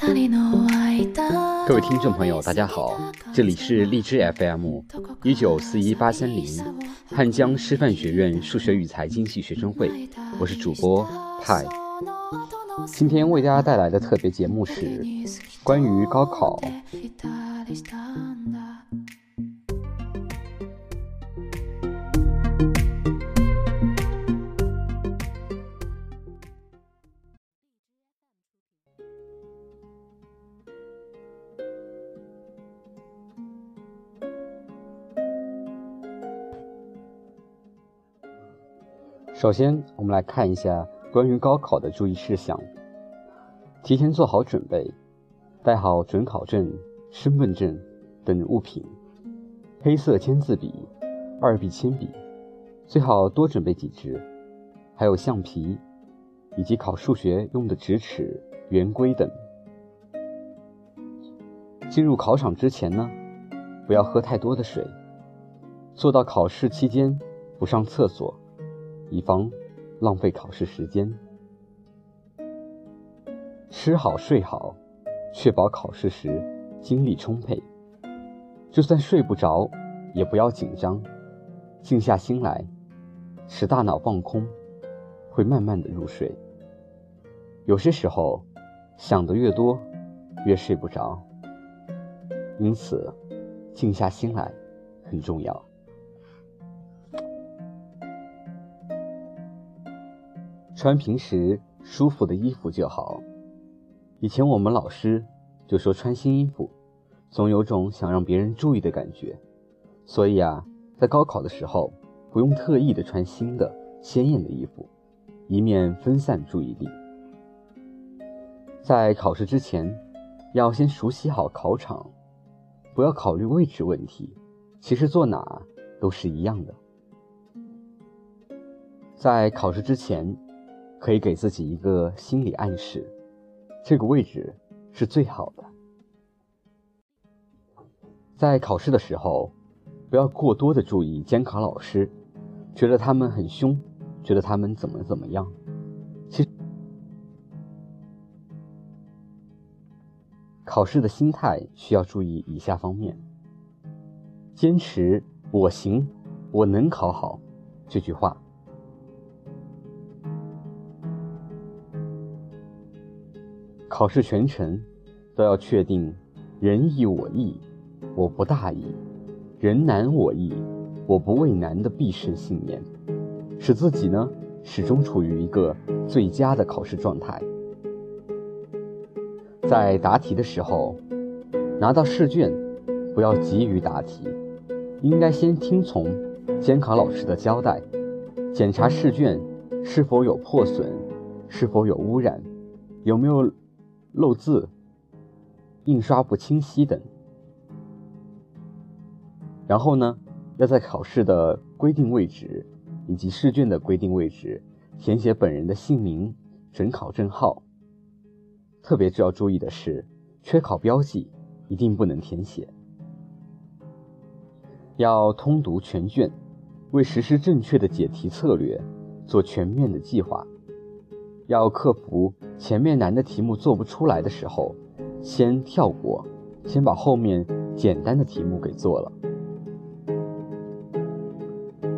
各位听众朋友，大家好，这里是荔枝 FM 一九四一八三零汉江师范学院数学与财经系学生会，我是主播派。今天为大家带来的特别节目是关于高考。首先，我们来看一下关于高考的注意事项。提前做好准备，带好准考证、身份证等物品，黑色签字笔、二 B 铅笔，最好多准备几支，还有橡皮，以及考数学用的直尺、圆规等。进入考场之前呢，不要喝太多的水，做到考试期间不上厕所。以防浪费考试时间，吃好睡好，确保考试时精力充沛。就算睡不着，也不要紧张，静下心来，使大脑放空，会慢慢的入睡。有些时候，想的越多，越睡不着，因此，静下心来很重要。穿平时舒服的衣服就好。以前我们老师就说穿新衣服，总有种想让别人注意的感觉。所以啊，在高考的时候，不用特意的穿新的鲜艳的衣服，以免分散注意力。在考试之前，要先熟悉好考场，不要考虑位置问题，其实坐哪都是一样的。在考试之前。可以给自己一个心理暗示，这个位置是最好的。在考试的时候，不要过多的注意监考老师，觉得他们很凶，觉得他们怎么怎么样。其实，考试的心态需要注意以下方面：坚持“我行，我能考好”这句话。考试全程都要确定“人易我易，我不大意；人难我易，我不畏难”的必胜信念，使自己呢始终处于一个最佳的考试状态。在答题的时候，拿到试卷不要急于答题，应该先听从监考老师的交代，检查试卷是否有破损，是否有污染，有没有。漏字、印刷不清晰等，然后呢，要在考试的规定位置以及试卷的规定位置填写本人的姓名、准考证号。特别需要注意的是，缺考标记一定不能填写。要通读全卷，为实施正确的解题策略做全面的计划。要克服前面难的题目做不出来的时候，先跳过，先把后面简单的题目给做了。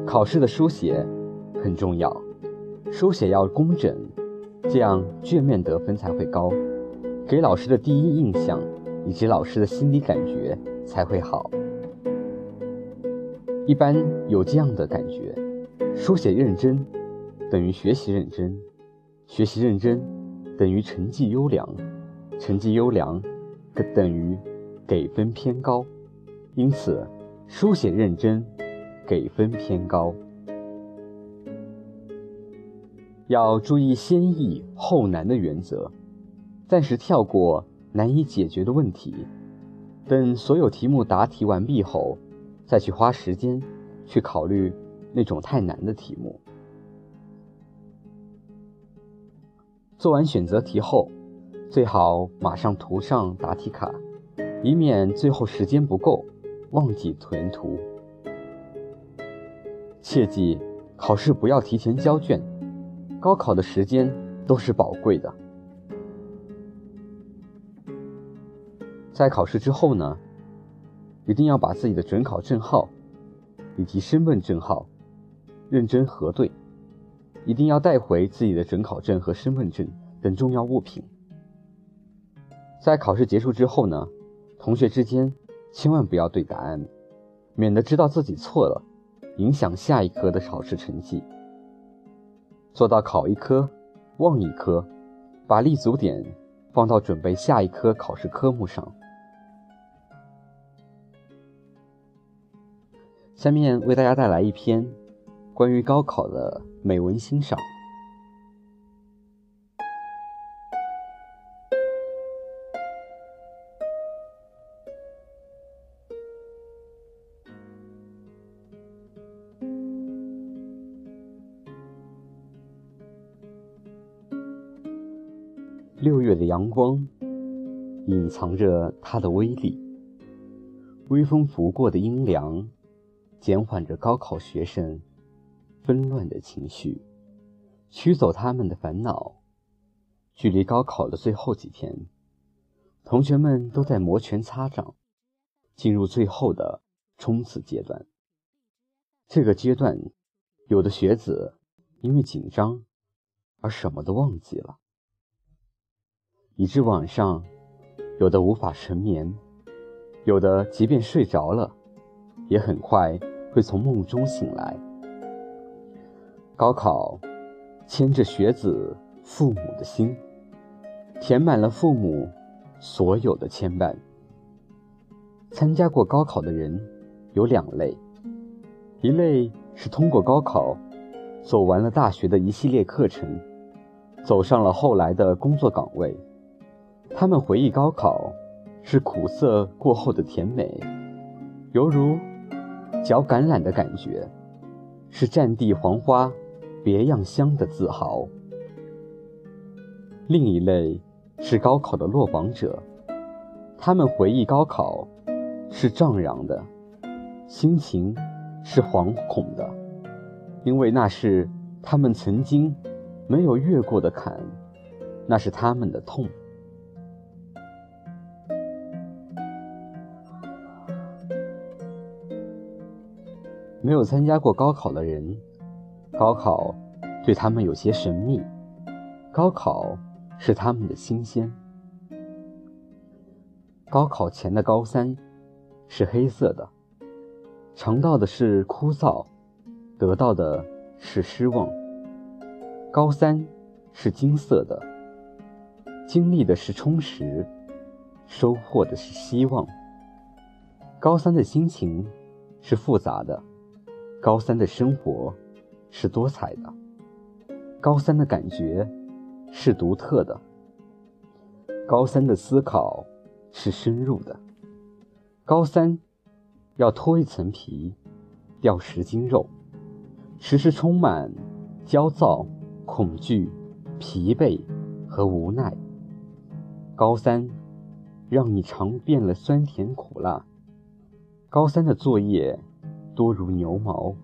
考试的书写很重要，书写要工整，这样卷面得分才会高，给老师的第一印象以及老师的心理感觉才会好。一般有这样的感觉：书写认真等于学习认真。学习认真等于成绩优良，成绩优良等于给分偏高，因此书写认真给分偏高。要注意先易后难的原则，暂时跳过难以解决的问题，等所有题目答题完毕后，再去花时间去考虑那种太难的题目。做完选择题后，最好马上涂上答题卡，以免最后时间不够忘记填图。切记，考试不要提前交卷，高考的时间都是宝贵的。在考试之后呢，一定要把自己的准考证号以及身份证号认真核对，一定要带回自己的准考证和身份证等重要物品。在考试结束之后呢，同学之间千万不要对答案，免得知道自己错了，影响下一科的考试成绩。做到考一科忘一科，把立足点放到准备下一科考试科目上。下面为大家带来一篇关于高考的美文欣赏。六月的阳光隐藏着它的威力，微风拂过的阴凉。减缓着高考学生纷乱的情绪，驱走他们的烦恼。距离高考的最后几天，同学们都在摩拳擦掌，进入最后的冲刺阶段。这个阶段，有的学子因为紧张而什么都忘记了，以致晚上有的无法成眠，有的即便睡着了，也很快。会从梦中醒来。高考牵着学子父母的心，填满了父母所有的牵绊。参加过高考的人有两类，一类是通过高考走完了大学的一系列课程，走上了后来的工作岗位。他们回忆高考是苦涩过后的甜美，犹如。嚼橄榄的感觉，是战地黄花别样香的自豪。另一类是高考的落榜者，他们回忆高考是张扬的，心情是惶恐的，因为那是他们曾经没有越过的坎，那是他们的痛。没有参加过高考的人，高考对他们有些神秘。高考是他们的新鲜。高考前的高三是黑色的，尝到的是枯燥，得到的是失望。高三是金色的，经历的是充实，收获的是希望。高三的心情是复杂的。高三的生活是多彩的，高三的感觉是独特的，高三的思考是深入的。高三要脱一层皮，掉十斤肉，时时充满焦躁、恐惧、疲惫和无奈。高三让你尝遍了酸甜苦辣。高三的作业。多如牛毛，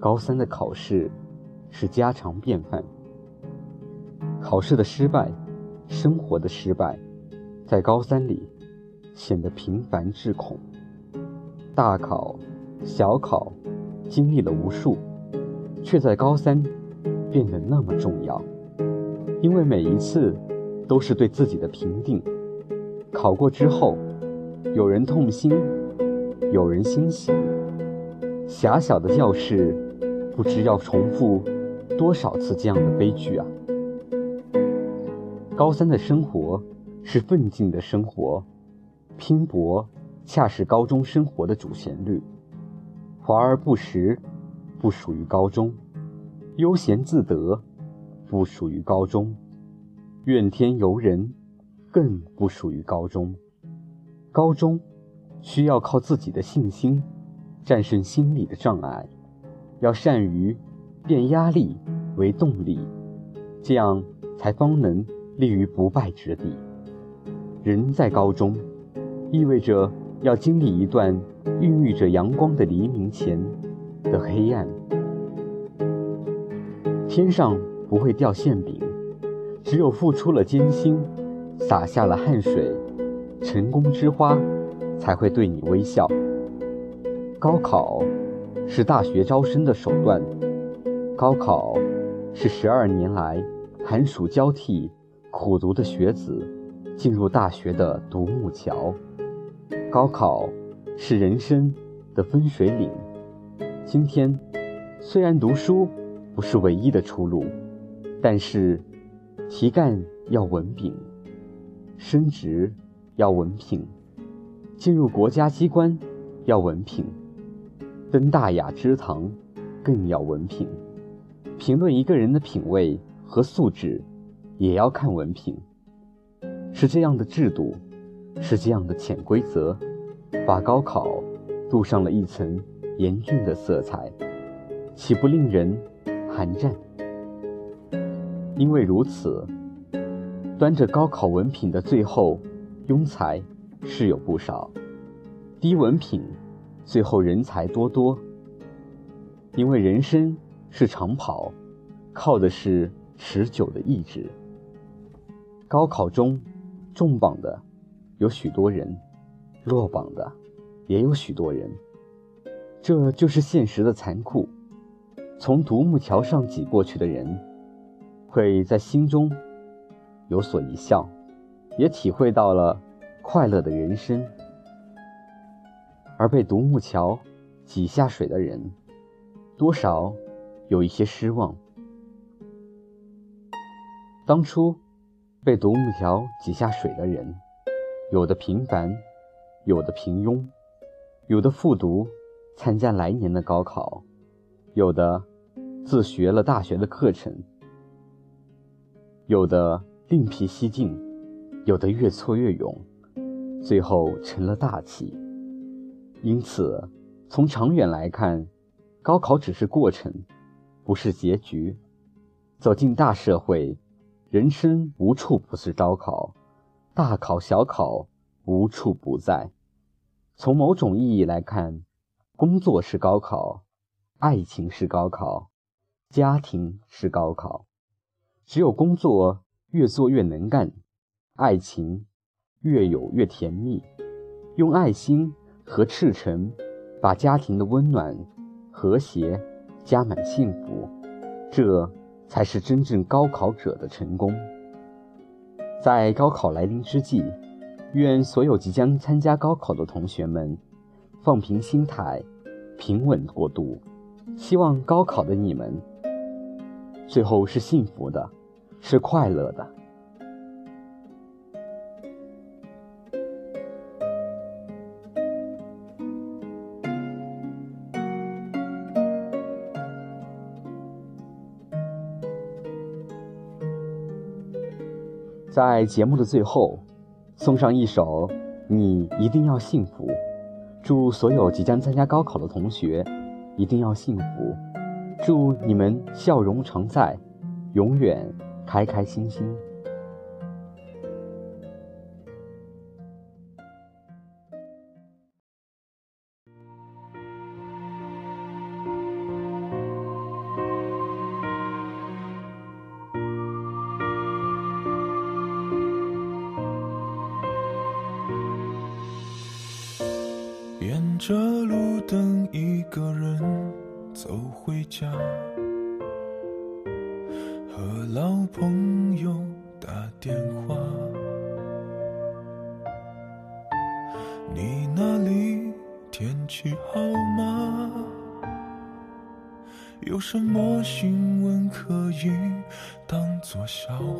高三的考试是家常便饭。考试的失败，生活的失败，在高三里显得平凡至恐。大考、小考，经历了无数，却在高三变得那么重要。因为每一次都是对自己的评定。考过之后，有人痛心，有人欣喜。狭小的教室，不知要重复多少次这样的悲剧啊！高三的生活是奋进的生活，拼搏恰是高中生活的主旋律。华而不实，不属于高中；悠闲自得，不属于高中；怨天尤人，更不属于高中。高中需要靠自己的信心。战胜心理的障碍，要善于变压力为动力，这样才方能立于不败之地。人在高中，意味着要经历一段孕育着阳光的黎明前的黑暗。天上不会掉馅饼，只有付出了艰辛，洒下了汗水，成功之花才会对你微笑。高考是大学招生的手段，高考是十二年来寒暑交替苦读的学子进入大学的独木桥。高考是人生的分水岭。今天，虽然读书不是唯一的出路，但是题干要文凭，升职要文凭，进入国家机关要文凭，登大雅之堂更要文凭。评论一个人的品味和素质，也要看文凭。是这样的制度，是这样的潜规则，把高考镀上了一层。严峻的色彩，岂不令人寒战？因为如此，端着高考文凭的最后，庸才是有不少；低文凭，最后人才多多。因为人生是长跑，靠的是持久的意志。高考中重磅的有许多人，落榜的也有许多人。这就是现实的残酷。从独木桥上挤过去的人，会在心中有所一笑，也体会到了快乐的人生；而被独木桥挤下水的人，多少有一些失望。当初被独木桥挤下水的人，有的平凡，有的平庸，有的复读。参加来年的高考，有的自学了大学的课程，有的另辟蹊径，有的越挫越勇，最后成了大器。因此，从长远来看，高考只是过程，不是结局。走进大社会，人生无处不是高考，大考小考无处不在。从某种意义来看。工作是高考，爱情是高考，家庭是高考。只有工作越做越能干，爱情越有越甜蜜。用爱心和赤诚，把家庭的温暖、和谐加满幸福，这才是真正高考者的成功。在高考来临之际，愿所有即将参加高考的同学们。放平心态，平稳过渡。希望高考的你们，最后是幸福的，是快乐的。在节目的最后，送上一首《你一定要幸福》。祝所有即将参加高考的同学一定要幸福！祝你们笑容常在，永远开开心心。着路灯，一个人走回家，和老朋友打电话。你那里天气好吗？有什么新闻可以当作笑话？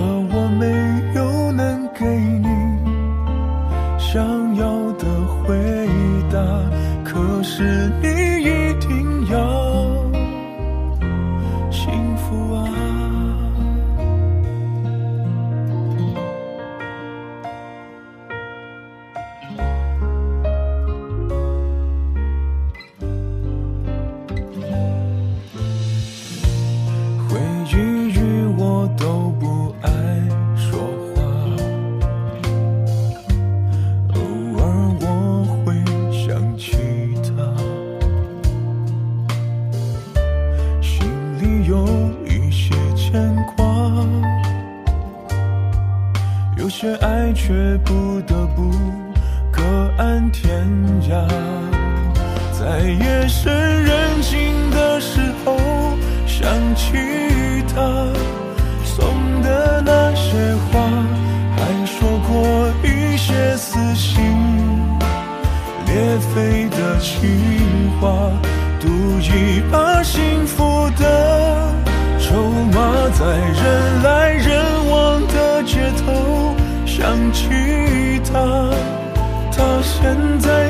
可我没有能给你想要的回答，可是你些爱却不得不各安天涯，在夜深人静的时候。想起他送的那些话，还说过一些撕心裂肺的情话，赌一把幸福的筹码，在人来人往现在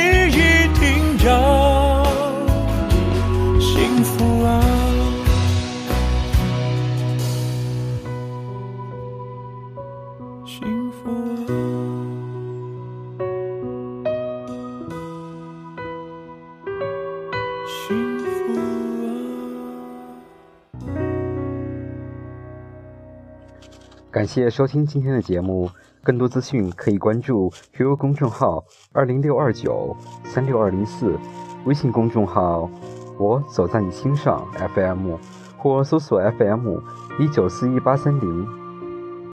感谢收听今天的节目，更多资讯可以关注 QQ 公众号二零六二九三六二零四，微信公众号我走在你心上 FM，或搜索 FM 一九四一八三零。